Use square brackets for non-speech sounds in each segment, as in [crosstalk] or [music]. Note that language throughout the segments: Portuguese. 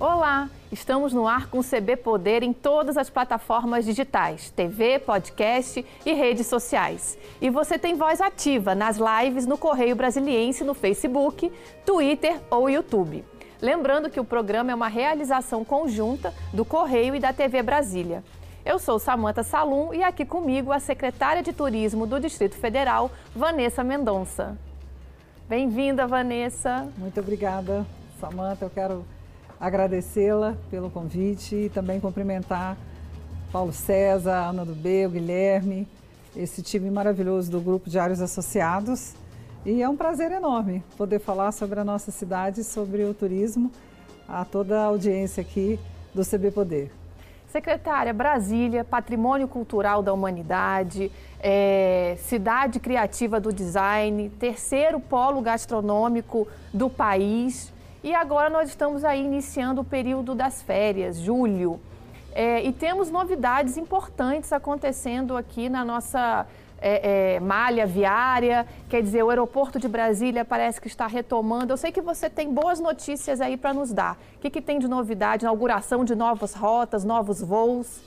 Olá, estamos no ar com o CB Poder em todas as plataformas digitais, TV, podcast e redes sociais. E você tem voz ativa nas lives no Correio Brasiliense no Facebook, Twitter ou YouTube. Lembrando que o programa é uma realização conjunta do Correio e da TV Brasília. Eu sou Samanta Salum e aqui comigo a secretária de Turismo do Distrito Federal, Vanessa Mendonça. Bem-vinda, Vanessa. Muito obrigada, Samanta. Eu quero agradecê-la pelo convite e também cumprimentar Paulo César, Ana do B, o Guilherme, esse time maravilhoso do Grupo Diários Associados. E é um prazer enorme poder falar sobre a nossa cidade, sobre o turismo, a toda a audiência aqui do CB Poder. Secretária, Brasília, Patrimônio Cultural da Humanidade, é, Cidade Criativa do Design, terceiro polo gastronômico do país. E agora nós estamos aí iniciando o período das férias, julho. É, e temos novidades importantes acontecendo aqui na nossa é, é, malha viária. Quer dizer, o aeroporto de Brasília parece que está retomando. Eu sei que você tem boas notícias aí para nos dar. O que, que tem de novidade? Inauguração de novas rotas, novos voos?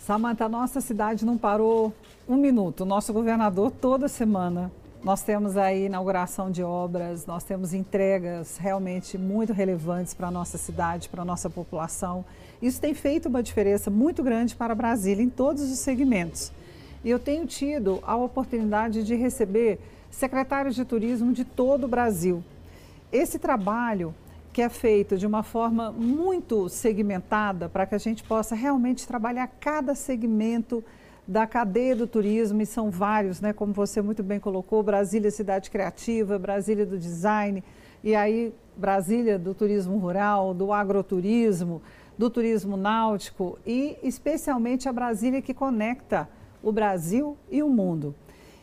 Samanta, a nossa cidade não parou um minuto. Nosso governador, toda semana, nós temos aí inauguração de obras, nós temos entregas realmente muito relevantes para a nossa cidade, para a nossa população. Isso tem feito uma diferença muito grande para Brasília em todos os segmentos. E eu tenho tido a oportunidade de receber secretários de turismo de todo o Brasil. Esse trabalho que é feito de uma forma muito segmentada para que a gente possa realmente trabalhar cada segmento da cadeia do turismo, e são vários, né? como você muito bem colocou, Brasília Cidade Criativa, Brasília do Design, e aí Brasília do turismo rural, do agroturismo, do turismo náutico e especialmente a Brasília que conecta o Brasil e o mundo.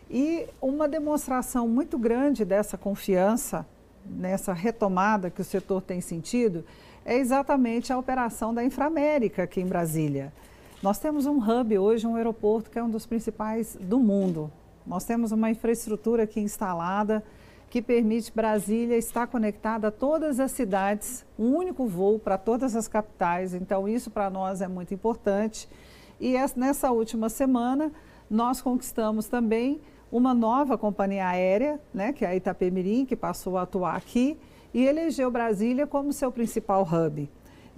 E uma demonstração muito grande dessa confiança, nessa retomada que o setor tem sentido, é exatamente a operação da Inframérica aqui em Brasília. Nós temos um hub hoje, um aeroporto que é um dos principais do mundo. Nós temos uma infraestrutura aqui instalada que permite Brasília estar conectada a todas as cidades, um único voo para todas as capitais. Então, isso para nós é muito importante. E nessa última semana, nós conquistamos também uma nova companhia aérea, né, que é a Itapemirim, que passou a atuar aqui e elegeu Brasília como seu principal hub.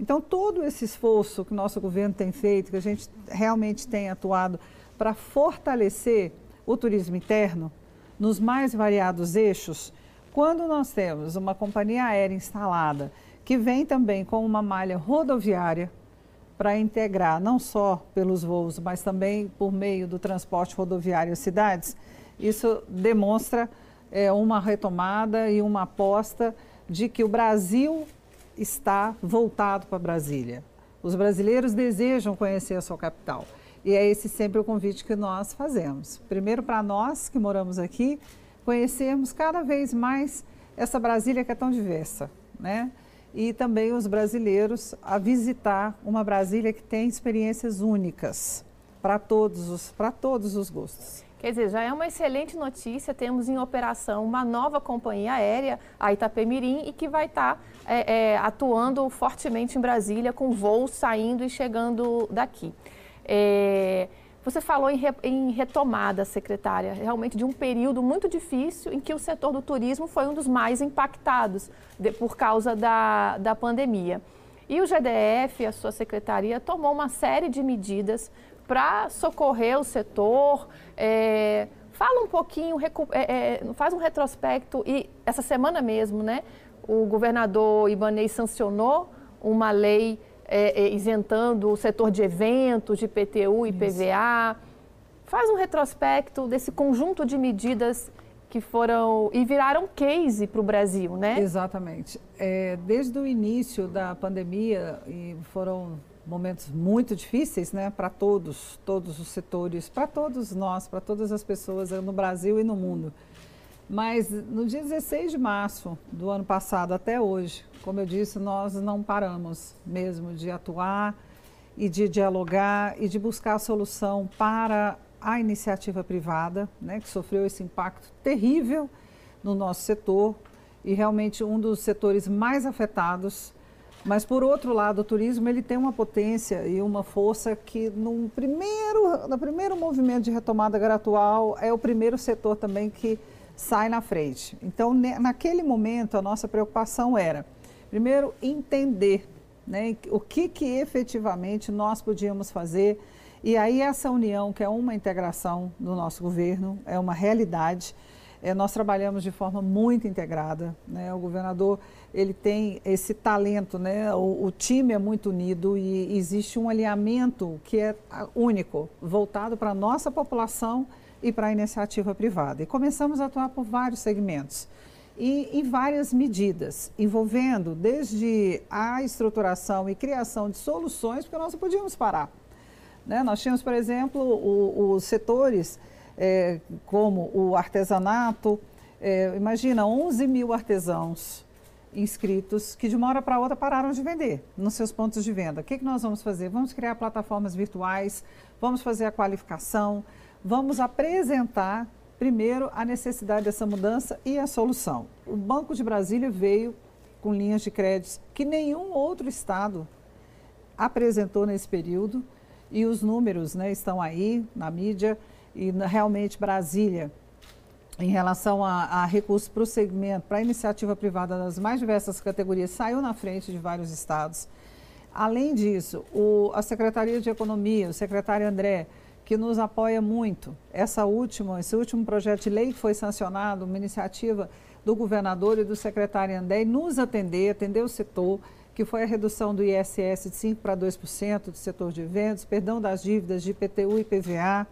Então, todo esse esforço que o nosso governo tem feito, que a gente realmente tem atuado para fortalecer o turismo interno nos mais variados eixos, quando nós temos uma companhia aérea instalada que vem também com uma malha rodoviária para integrar não só pelos voos, mas também por meio do transporte rodoviário às cidades, isso demonstra é, uma retomada e uma aposta de que o Brasil está voltado para Brasília. Os brasileiros desejam conhecer a sua capital. E é esse sempre o convite que nós fazemos. Primeiro, para nós que moramos aqui, conhecermos cada vez mais essa Brasília que é tão diversa, né? E também os brasileiros a visitar uma Brasília que tem experiências únicas para todos os, para todos os gostos. Quer dizer, já é uma excelente notícia. Temos em operação uma nova companhia aérea, a Itapemirim, e que vai estar tá, é, é, atuando fortemente em Brasília, com voos saindo e chegando daqui. É, você falou em, re, em, retomada, secretária, realmente de um período muito difícil em que o setor do turismo foi um dos mais impactados de, por causa da, da pandemia. E o GDF, a sua secretaria, tomou uma série de medidas para socorrer o setor. É, fala um pouquinho, é, é, faz um retrospecto e essa semana mesmo, né, o governador Ibanez sancionou uma lei é, é, isentando o setor de eventos, de PTU e. PVA. Faz um retrospecto desse conjunto de medidas que foram e viraram case para o Brasil, né? Exatamente. É, desde o início da pandemia, e foram momentos muito difíceis, né, para todos, todos os setores, para todos nós, para todas as pessoas no Brasil e no mundo. Mas no dia 16 de março do ano passado até hoje, como eu disse, nós não paramos mesmo de atuar e de dialogar e de buscar a solução para a iniciativa privada, né, que sofreu esse impacto terrível no nosso setor e realmente um dos setores mais afetados Mas, por outro lado, o turismo ele tem uma potência e uma força que, no primeiro, no primeiro movimento de retomada gradual, é o primeiro setor também que sai na frente. Então, naquele momento, a nossa preocupação era, primeiro, entender né, o que, que efetivamente nós podíamos fazer. E aí, essa união, que é uma integração do nosso governo, é uma realidade. É, nós trabalhamos de forma muito integrada. Né? O governador ele tem esse talento, né? O, o, time é muito unido e existe um alinhamento que é único, voltado para a nossa população e para a iniciativa privada. E começamos a atuar por vários segmentos e em várias medidas, envolvendo desde a estruturação e criação de soluções, porque nós não podíamos parar. Né? Nós tínhamos, por exemplo, os setores é, como o artesanato, é, imagina 11 mil artesãos inscritos que de uma hora para outra pararam de vender nos seus pontos de venda. O que, que nós vamos fazer? Vamos criar plataformas virtuais, vamos fazer a qualificação, vamos apresentar primeiro a necessidade dessa mudança e a solução. O Banco de Brasília veio com linhas de créditos que nenhum outro estado apresentou nesse período e os números né, estão aí na mídia e realmente Brasília em relação a, a recursos para o segmento, para a iniciativa privada das mais diversas categorias, saiu na frente de vários estados. Além disso, o, a Secretaria de Economia, o secretário André, que nos apoia muito. Essa última, esse último projeto de lei que foi sancionado, uma iniciativa do governador e do secretário André, nos atender, atender o setor, que foi a redução do ISS de 5% para 2% do setor de eventos, perdão das dívidas de IPTU e PVA,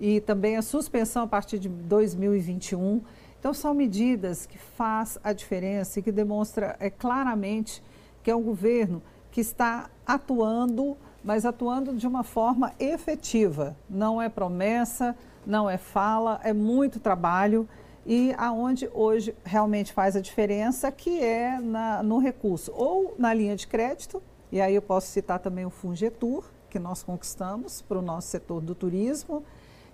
e também a suspensão a partir de 2021. Então, são medidas que faz a diferença e que demonstra é, claramente que é um governo que está atuando mas atuando de uma forma efetiva. Não é promessa, não é fala, é muito trabalho e aonde hoje realmente faz a diferença, que é na, no recurso, ou na linha de crédito, e aí eu posso citar também o Fungetur, que nós conquistamos para o nosso setor do turismo,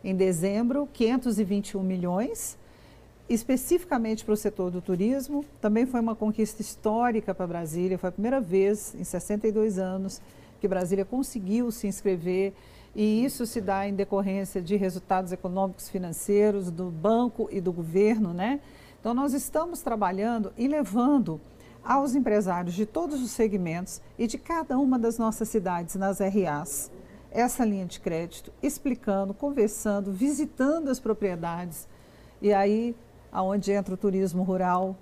em dezembro, 521 milhões, especificamente para o setor do turismo. Também foi uma conquista histórica para Brasília, foi a primeira vez em 62 anos que Brasília conseguiu se inscrever e isso se dá em decorrência de resultados econômicos financeiros do banco e do governo, né? Então nós estamos trabalhando e levando aos empresários de todos os segmentos e de cada uma das nossas cidades nas RAs essa linha de crédito, explicando, conversando, visitando as propriedades e aí aonde entra o turismo rural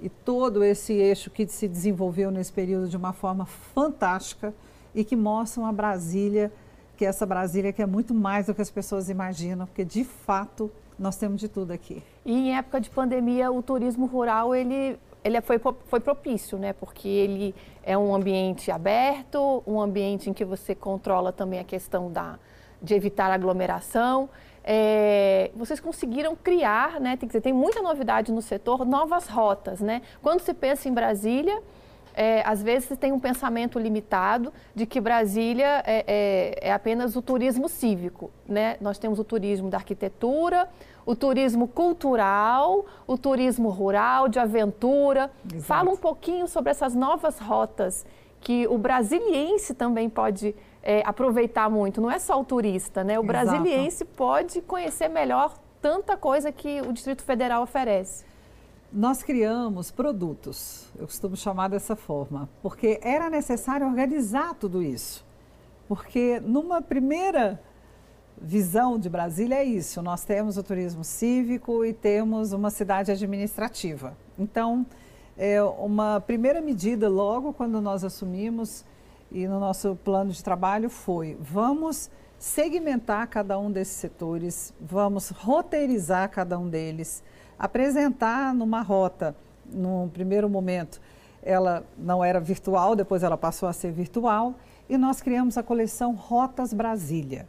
e todo esse eixo que se desenvolveu nesse período de uma forma fantástica e que mostram a Brasília, que é essa Brasília que é muito mais do que as pessoas imaginam, porque de fato nós temos de tudo aqui. E em época de pandemia, o turismo rural ele ele foi, foi propício, né? Porque ele é um ambiente aberto, um ambiente em que você controla também a questão da, de evitar aglomeração. É, vocês conseguiram criar, né? Tem, dizer, tem muita novidade no setor, novas rotas, né? Quando se pensa em Brasília, é, às vezes tem um pensamento limitado de que Brasília é, é, é, apenas o turismo cívico. Né? Nós temos o turismo da arquitetura, o turismo cultural, o turismo rural, de aventura. Exato. Fala um pouquinho sobre essas novas rotas que o brasiliense também pode é, aproveitar muito. Não é só o turista, né? O Exato. brasiliense pode conhecer melhor tanta coisa que o Distrito Federal oferece nós criamos produtos, eu costumo chamar dessa forma, porque era necessário organizar tudo isso. Porque numa primeira visão de Brasília é isso, nós temos o turismo cívico e temos uma cidade administrativa. Então, é uma primeira medida logo quando nós assumimos e no nosso plano de trabalho foi: vamos segmentar cada um desses setores, vamos roteirizar cada um deles apresentar numa rota, num primeiro momento, ela não era virtual, depois ela passou a ser virtual, e nós criamos a coleção Rotas Brasília.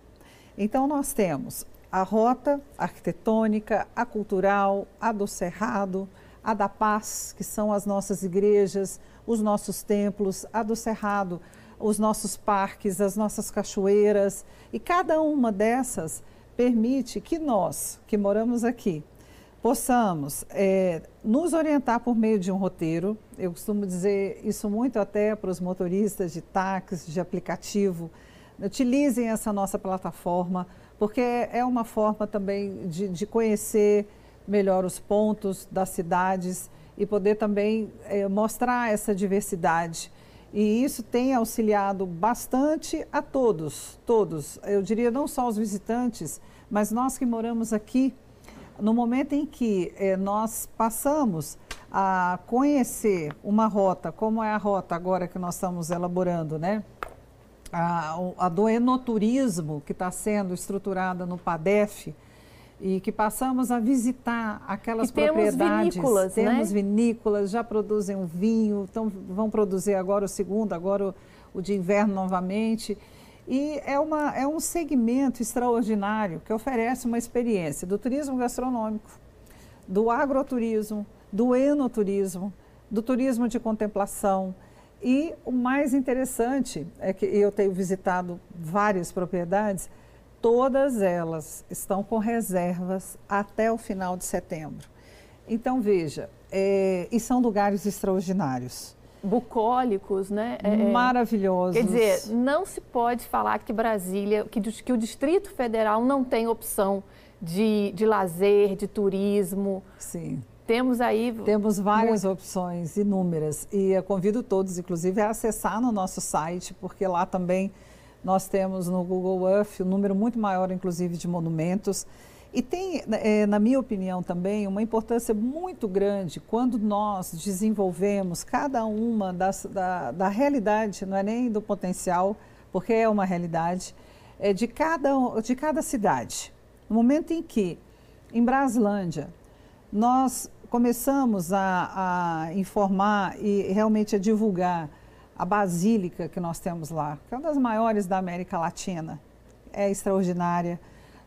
Então, nós temos a rota arquitetônica, a cultural, a do Cerrado, a da Paz, que são as nossas igrejas, os nossos templos, a do Cerrado, os nossos parques, as nossas cachoeiras, e cada uma dessas permite que nós, que moramos aqui, possamos é, nos orientar por meio de um roteiro. Eu costumo dizer isso muito até para os motoristas de táxi, de aplicativo. Utilizem essa nossa plataforma, porque é uma forma também de, de conhecer melhor os pontos das cidades e poder também é, mostrar essa diversidade. E isso tem auxiliado bastante a todos, todos. Eu diria não só os visitantes, mas nós que moramos aqui no momento em que eh, nós passamos a conhecer uma rota, como é a rota agora que nós estamos elaborando, né? A, a do enoturismo, que está sendo estruturada no PADEF, e que passamos a visitar aquelas e propriedades. Temos vinícolas, temos né? vinícolas, já produzem um vinho, então vão produzir agora o segundo, agora o, o de inverno novamente. E é, uma, é um segmento extraordinário que oferece uma experiência do turismo gastronômico, do agroturismo, do enoturismo, do turismo de contemplação. E o mais interessante é que eu tenho visitado várias propriedades, todas elas estão com reservas até o final de setembro. Então, veja, é, e são lugares extraordinários bucólicos, né? É, é, Maravilhosos. Quer dizer, não se pode falar que Brasília, que, que o Distrito Federal não tem opção de, de lazer, de turismo. Sim. Temos aí. Temos várias muito... opções, inúmeras. E eu convido todos, inclusive, a acessar no nosso site, porque lá também nós temos no Google Earth um número muito maior, inclusive, de monumentos. E tem, é, na minha opinião também, uma importância muito grande quando nós desenvolvemos cada uma das, da, da realidade, não é nem do potencial, porque é uma realidade, é de, cada, de cada cidade. No momento em que, em Braslândia, nós começamos a, a informar e realmente a divulgar a basílica que nós temos lá, que é uma das maiores da América Latina, é extraordinária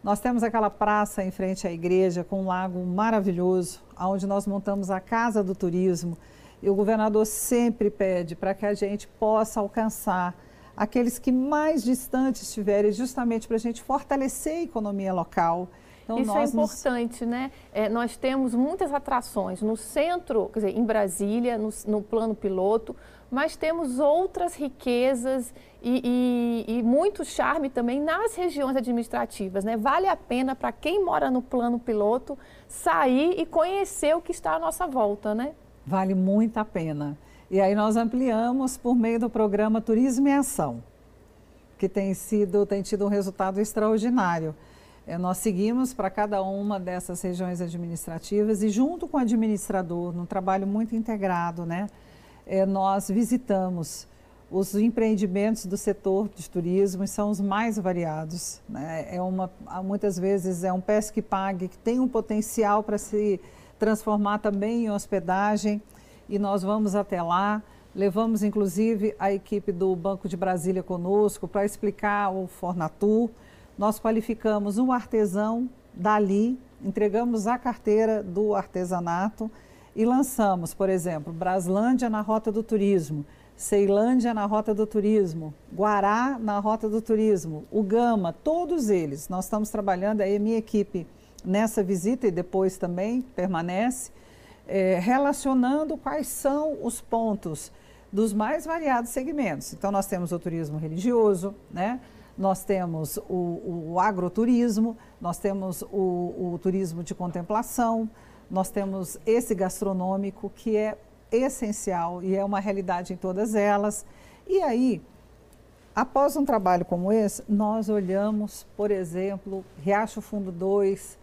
nós temos aquela praça em frente à igreja com um lago maravilhoso, onde nós montamos a Casa do Turismo. E o governador sempre pede para que a gente possa alcançar aqueles que mais distantes estiverem, justamente para a gente fortalecer a economia local. Então, Isso é importante, nos... né? É, nós temos muitas atrações no centro, quer dizer, em Brasília, no, no plano piloto, mas temos outras riquezas e, e, e, muito charme também nas regiões administrativas. Né? Vale a pena para quem mora no plano piloto sair e conhecer o que está à nossa volta, né? Vale muito a pena. E aí nós ampliamos por meio do programa Turismo em Ação, que tem sido tem tido um resultado extraordinário. É, nós seguimos para cada uma dessas regiões administrativas e junto com o administrador, num trabalho muito integrado, né? É, nós visitamos os empreendimentos do setor de turismo e são os mais variados. Né? É uma, muitas vezes é um pesque pague que tem um potencial para se transformar também em hospedagem e nós vamos até lá. Levamos inclusive a equipe do Banco de Brasília conosco para explicar o Fornatur. Nós qualificamos um artesão dali, entregamos a carteira do artesanato e lançamos, por exemplo, Braslândia na Rota do Turismo, Ceilândia na Rota do Turismo, Guará na Rota do Turismo, o Gama, todos eles. Nós estamos trabalhando, aí minha equipe nessa visita e depois também permanece, é, relacionando quais são os pontos dos mais variados segmentos. Então, nós temos o turismo religioso, né? nós temos o, o agroturismo, nós temos o, o turismo de contemplação, nós temos esse gastronômico que é essencial e é uma realidade em todas elas. E aí, após um trabalho como esse, nós olhamos, por exemplo, Riacho Fundo 2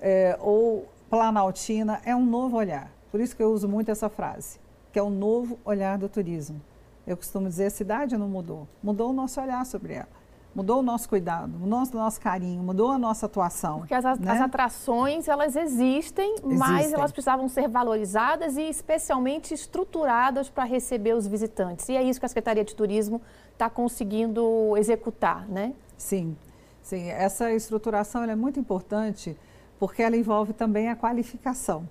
é, ou Planaltina, é um novo olhar. Por isso que eu uso muito essa frase, que é o novo olhar do turismo. Eu costumo dizer, a cidade não mudou, mudou o nosso olhar sobre ela mudou o nosso cuidado, mudou o nosso carinho, mudou a nossa atuação. Porque as, né? as atrações, elas existem, existem, mas elas precisavam ser valorizadas e especialmente estruturadas para receber os visitantes. E é isso que a Secretaria de Turismo está conseguindo executar, né? Sim, sim. Essa estruturação é muito importante porque ela envolve também a qualificação.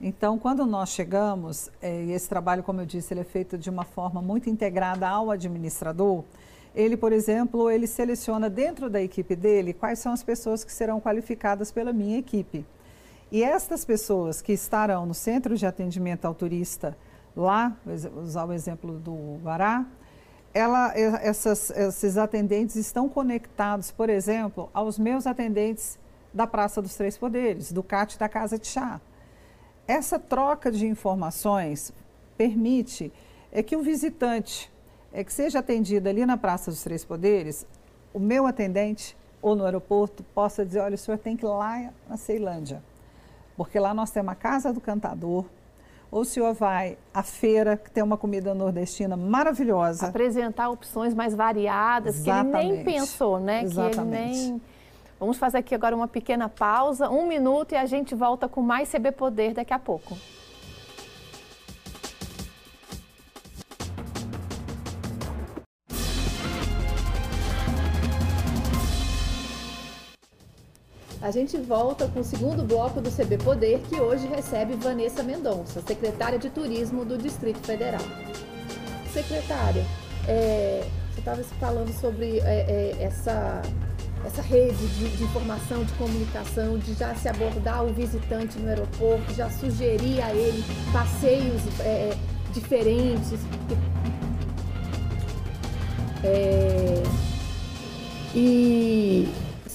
Então, quando nós chegamos, é, e esse trabalho, como eu disse, ele é feito de uma forma muito integrada ao administrador, ele, por exemplo, ele seleciona dentro da equipe dele quais são as pessoas que serão qualificadas pela minha equipe. E estas pessoas que estarão no centro de atendimento ao turista, lá, vou usar o exemplo do Guará, ela, essas, esses atendentes estão conectados, por exemplo, aos meus atendentes da Praça dos Três Poderes, do CAT da Casa de Chá. Essa troca de informações permite é que o visitante é que seja atendido ali na Praça dos Três Poderes, o meu atendente ou no aeroporto possa dizer, olha, o senhor tem que ir lá na Ceilândia, porque lá nós temos a Casa do Cantador, ou o senhor vai à feira, que tem uma comida nordestina maravilhosa. Apresentar opções mais variadas, Exatamente. que ele nem pensou, né? Exatamente. Que ele nem... Vamos fazer aqui agora uma pequena pausa, um minuto, e a gente volta com mais CB Poder daqui a pouco. A gente volta com o segundo bloco do CB Poder, que hoje recebe Vanessa Mendonça, secretária de Turismo do Distrito Federal. Secretária, é, você estava falando sobre é, é, essa, essa rede de, de, informação, de comunicação, de já se abordar o visitante no aeroporto, já sugerir a ele passeios é, diferentes. É, e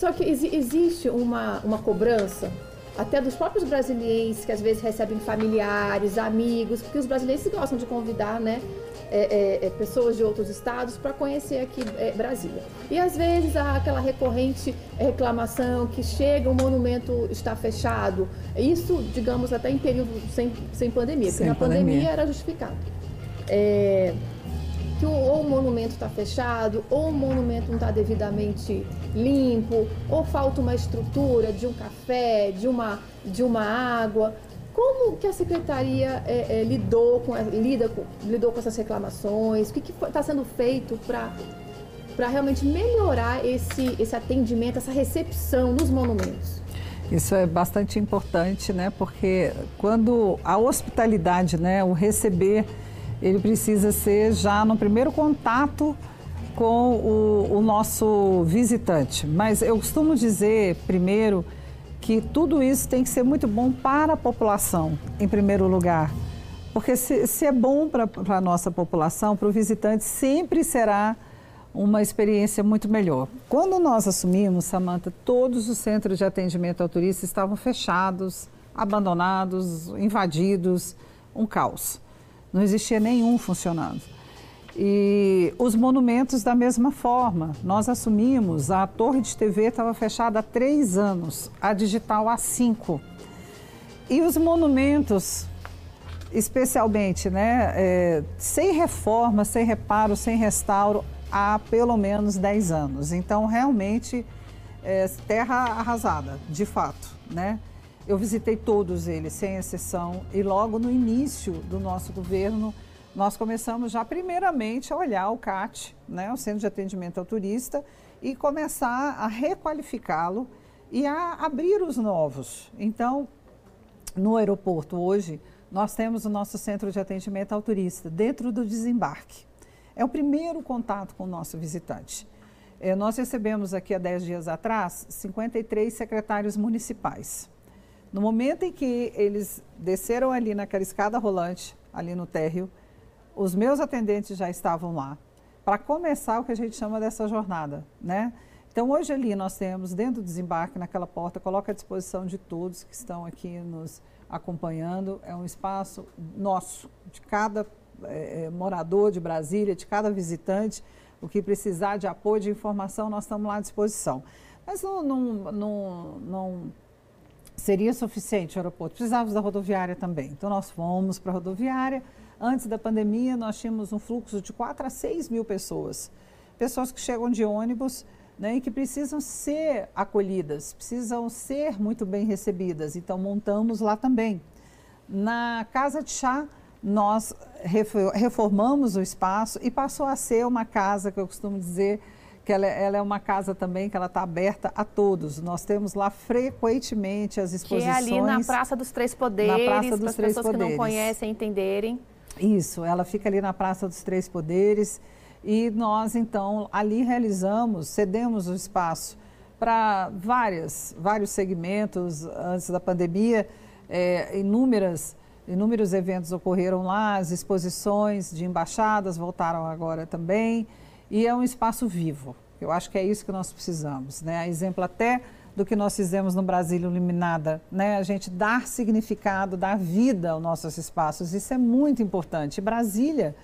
só que ex existe uma, uma cobrança até dos próprios brasileiros que às vezes recebem familiares, amigos, porque os brasileiros gostam de convidar, né? É, é, é, pessoas de outros estados para conhecer aqui é, Brasília. E às vezes há aquela recorrente reclamação que chega, o monumento está fechado. Isso, digamos, até em período sem, sem pandemia, sem porque na pandemia. pandemia era justificado. Que ou o monumento está fechado, ou o monumento não está devidamente limpo, ou falta uma estrutura de um café, de uma, de uma água. Como que a secretaria é, é, lidou, com, lida com, lidou com essas reclamações? O que está sendo feito para para realmente melhorar esse, esse atendimento, essa recepção nos monumentos? Isso é bastante importante, né? Porque quando a hospitalidade, né, o receber ele precisa ser já no primeiro contato com o, o nosso visitante. Mas eu costumo dizer, primeiro, que tudo isso tem que ser muito bom para a população, em primeiro lugar. Porque se, se é bom para a nossa população, para o visitante, sempre será uma experiência muito melhor. Quando nós assumimos, Samanta, todos os centros de atendimento ao turista estavam fechados, abandonados, invadidos, um caos. Não existia nenhum funcionando. E os monumentos da mesma forma. Nós assumimos, a torre de TV estava fechada há três anos, a digital há cinco. E os monumentos, especialmente, né, é, sem reforma, sem reparo, sem restauro, há pelo menos dez anos. Então, realmente, é, terra arrasada, de fato, né? Eu visitei todos eles, sem exceção, e logo no início do nosso governo, nós começamos já primeiramente a olhar o CAT, né, o Centro de Atendimento ao Turista, e começar a requalificá-lo e a abrir os novos. Então, no aeroporto hoje, nós temos o nosso Centro de Atendimento ao Turista, dentro do desembarque. É o primeiro contato com o nosso visitante. É, nós recebemos aqui há 10 dias atrás 53 secretários municipais. No momento em que eles desceram ali naquela escada rolante, ali no térreo, os meus atendentes já estavam lá para começar o que a gente chama dessa jornada, né? Então, hoje ali nós temos, dentro do desembarque, naquela porta, coloca à disposição de todos que estão aqui nos acompanhando, é um espaço nosso, de cada é, morador de Brasília, de cada visitante, o que precisar de apoio, de informação, nós estamos lá à disposição. Mas não, não, não, não seria suficiente o aeroporto. Precisávamos da rodoviária também. Então, nós fomos para a rodoviária. Antes da pandemia, nós tínhamos um fluxo de 4 a 6 mil pessoas. Pessoas que chegam de ônibus né, e que precisam ser acolhidas, precisam ser muito bem recebidas. Então, montamos lá também. Na Casa de Chá, nós reformamos o espaço e passou a ser uma casa que eu costumo dizer que ela, é, ela é uma casa também que ela está aberta a todos. Nós temos lá frequentemente as exposições. Que é ali na Praça dos Três Poderes, para as pessoas Poderes. que não conhecem entenderem. Isso, ela fica ali na Praça dos Três Poderes e nós então ali realizamos, cedemos o espaço para várias, vários segmentos antes da pandemia, é, inúmeras, inúmeros eventos ocorreram lá, as exposições de embaixadas voltaram agora também, e é um espaço vivo. Eu acho que é isso que nós precisamos, né? A exemplo até do que nós fizemos no Brasil Iluminada, né? A gente dar significado, dar vida aos nossos espaços, isso é muito importante. Brasília,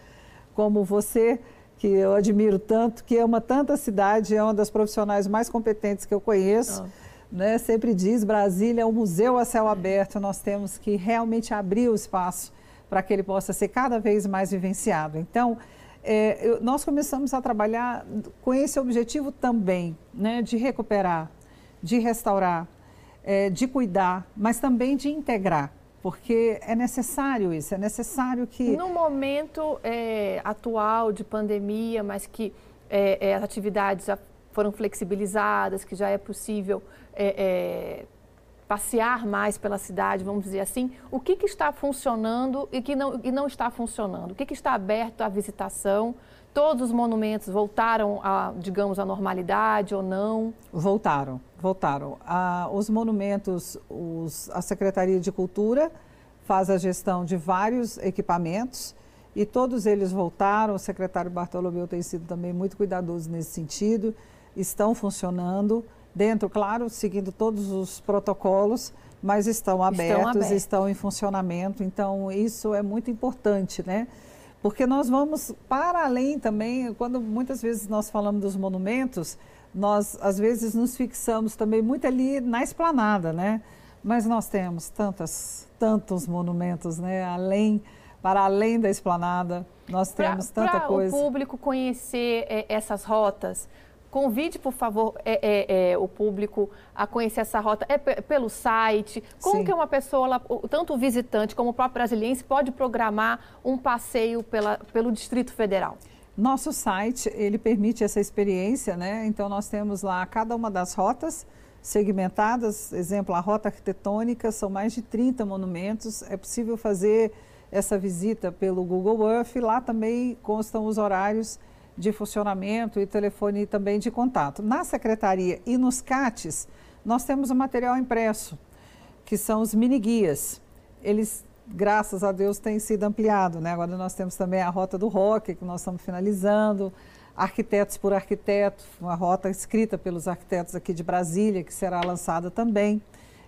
como você que eu admiro tanto, que ama tanta cidade, é uma das profissionais mais competentes que eu conheço. Oh. Né, sempre diz, Brasília é um museu a céu aberto, nós temos que realmente abrir o espaço para que ele possa ser cada vez mais vivenciado. Então, é, nós começamos a trabalhar com esse objetivo também, né, de recuperar, de restaurar, é, de cuidar, mas também de integrar porque é necessário isso, é necessário que. No momento é, atual de pandemia, mas que é, é, as atividades já foram flexibilizadas, que já é possível é, é, passear mais pela cidade, vamos dizer assim, o que, que está funcionando e que não, e não está funcionando? O que, que está aberto à visitação? Todos os monumentos voltaram a, digamos, à normalidade ou não? Voltaram, voltaram. Ah, os monumentos, os, a Secretaria de Cultura faz a gestão de vários equipamentos e todos eles voltaram. O secretário Bartolomeu tem sido também muito cuidadoso nesse sentido. Estão funcionando, dentro, claro, seguindo todos os protocolos, mas estão abertos, estão, abertos. estão em funcionamento. Então, isso é muito importante, né? Porque nós vamos para além também, quando muitas vezes nós falamos dos monumentos, nós às vezes nos fixamos também muito ali na esplanada, né? Mas nós temos tantas, tantos monumentos, né? Além, para além da esplanada, nós temos pra, tanta pra coisa. Para o público conhecer é, essas rotas, Convide, por favor, é, é, é, o público a conhecer essa rota é pelo site. Como Sim. que uma pessoa, tanto o visitante como o próprio brasileiro, pode programar um passeio pela, pelo Distrito Federal? Nosso site, ele permite essa experiência, né? Então, nós temos lá cada uma das rotas segmentadas. Exemplo, a rota arquitetônica, são mais de 30 monumentos. É possível fazer essa visita pelo Google Earth. Lá também constam os horários de funcionamento e telefone também de contato. Na secretaria e nos CATs, nós temos o material impresso, que são os mini guias. Eles, graças a Deus, têm sido ampliado. Né? Agora nós temos também a rota do rock, que nós estamos finalizando, arquitetos por arquiteto, uma rota escrita pelos arquitetos aqui de Brasília, que será lançada também.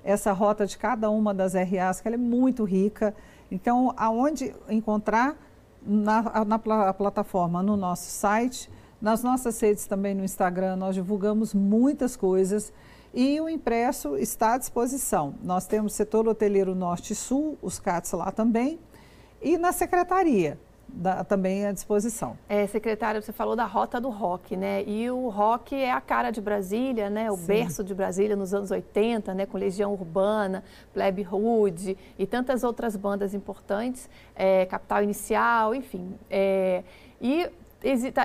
Essa rota de cada uma das RAs, que ela é muito rica. Então, aonde encontrar na, na pl plataforma, no nosso site, nas nossas redes também no Instagram, nós divulgamos muitas coisas e o impresso está à disposição. Nós temos setor hoteleiro Norte e Sul, os CATs lá também, e na secretaria. Da, também à disposição. É, secretária, você falou da rota do rock, né? E o rock é a cara de Brasília, né? O Sim. berço de Brasília nos anos 80, né? Com Legião Urbana, Plebe Hood e tantas outras bandas importantes, é, Capital Inicial, enfim. É, e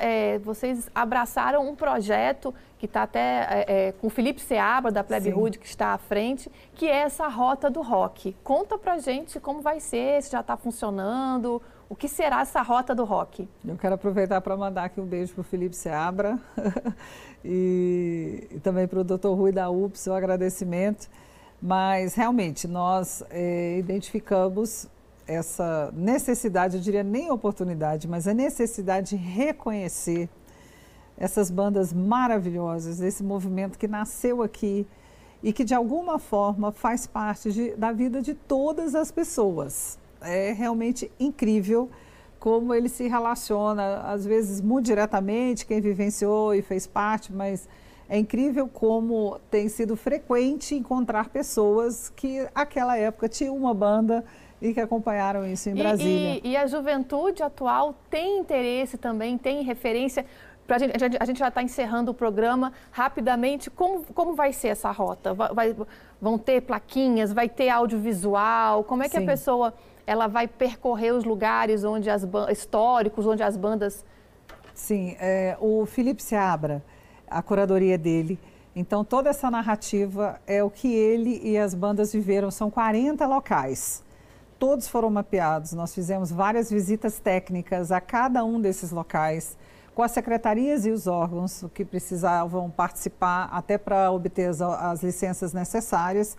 é, vocês abraçaram um projeto que está até é, é, com o Felipe Seabra, da Plebe Hood, que está à frente, que é essa rota do rock. Conta pra gente como vai ser, se já está funcionando, o que será essa rota do rock? Eu quero aproveitar para mandar aqui um beijo para o Felipe Seabra [laughs] e, e, também para o Dr. Rui da UPS, o agradecimento. Mas realmente nós é, identificamos essa necessidade, eu diria nem oportunidade, mas a necessidade de reconhecer essas bandas maravilhosas, esse movimento que nasceu aqui e que de alguma forma faz parte de, da vida de todas as pessoas é realmente incrível como ele se relaciona, às vezes muito diretamente, quem vivenciou e fez parte, mas é incrível como tem sido frequente encontrar pessoas que naquela época tinham uma banda e que acompanharam isso em Brasília. E, e, e a juventude atual tem interesse também, tem referência. Pra gente, a gente já está encerrando o programa rapidamente. Como, como vai ser essa rota? Vai, vai, vão ter plaquinhas? Vai ter audiovisual? Como é que Sim. a pessoa ela vai percorrer os lugares onde as históricos, onde as bandas. Sim, é, o Felipe Seabra, a curadoria dele. Então, toda essa narrativa é o que ele e as bandas viveram. São 40 locais. Todos foram mapeados. Nós fizemos várias visitas técnicas a cada um desses locais com as secretarias e os órgãos que precisavam participar até para obter as, as licenças necessárias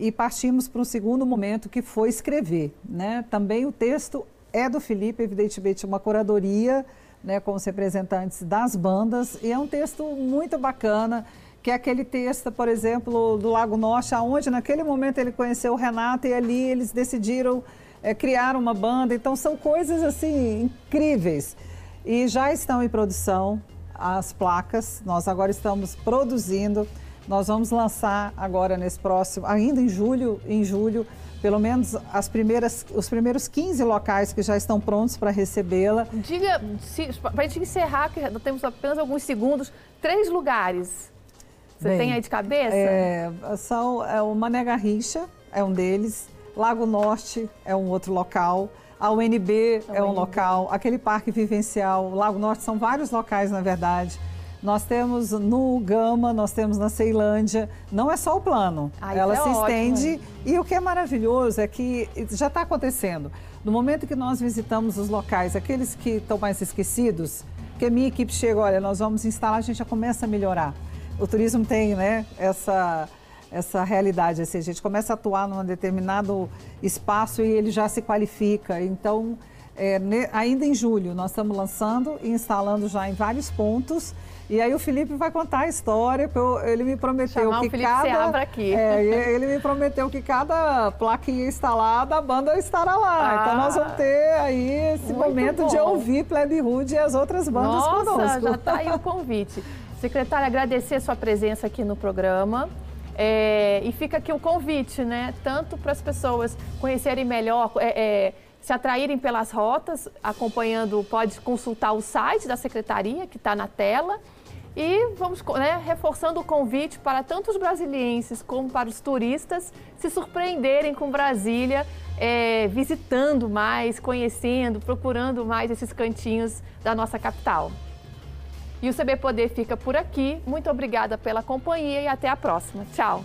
e partimos para um segundo momento que foi escrever. Né? Também o texto é do Felipe, evidentemente uma curadoria né, com os representantes das bandas e é um texto muito bacana que é aquele texto, por exemplo, do Lago Norte, aonde naquele momento ele conheceu o Renato e ali eles decidiram é, criar uma banda. Então são coisas assim incríveis. E já estão em produção as placas. Nós agora estamos produzindo. Nós vamos lançar agora nesse próximo, ainda em julho, em julho, pelo menos as primeiras, os primeiros 15 locais que já estão prontos para recebê-la. Diga, para a gente encerrar, que temos apenas alguns segundos, três lugares. Você Bem, tem aí de cabeça? É, são, é o Mané Garrincha, é um deles. Lago Norte é um outro local. A UNB é um local. Aquele parque vivencial, Lago Norte, são vários locais, na verdade. Nós temos no Gama, nós temos na Ceilândia. Não é só o plano, ah, ela é se ótimo. estende. E o que é maravilhoso é que já está acontecendo. No momento que nós visitamos os locais, aqueles que estão mais esquecidos, que a minha equipe chega, olha, nós vamos instalar, a gente já começa a melhorar. O turismo tem né, essa, essa realidade, assim, a gente começa a atuar num determinado espaço e ele já se qualifica. Então, é, ne, ainda em julho, nós estamos lançando e instalando já em vários pontos. E aí o Felipe vai contar a história, eu, ele me prometeu Chamar que o Felipe cada. Seabra aqui. É, [laughs] ele me prometeu que cada plaquinha instalada, a banda estará lá. Ah, então nós vamos ter aí esse momento bom. de ouvir Plebe Hood e as outras bandas Nossa, conosco. Já está aí o convite. Secretária, agradecer a sua presença aqui no programa. É, e fica aqui o convite, né? Tanto para as pessoas conhecerem melhor, é, é, se atraírem pelas rotas, acompanhando, pode consultar o site da secretaria que está na tela. E vamos né, reforçando o convite para tanto os brasilienses como para os turistas se surpreenderem com Brasília, é, visitando mais, conhecendo, procurando mais esses cantinhos da nossa capital. E o CB Poder fica por aqui. Muito obrigada pela companhia e até a próxima. Tchau!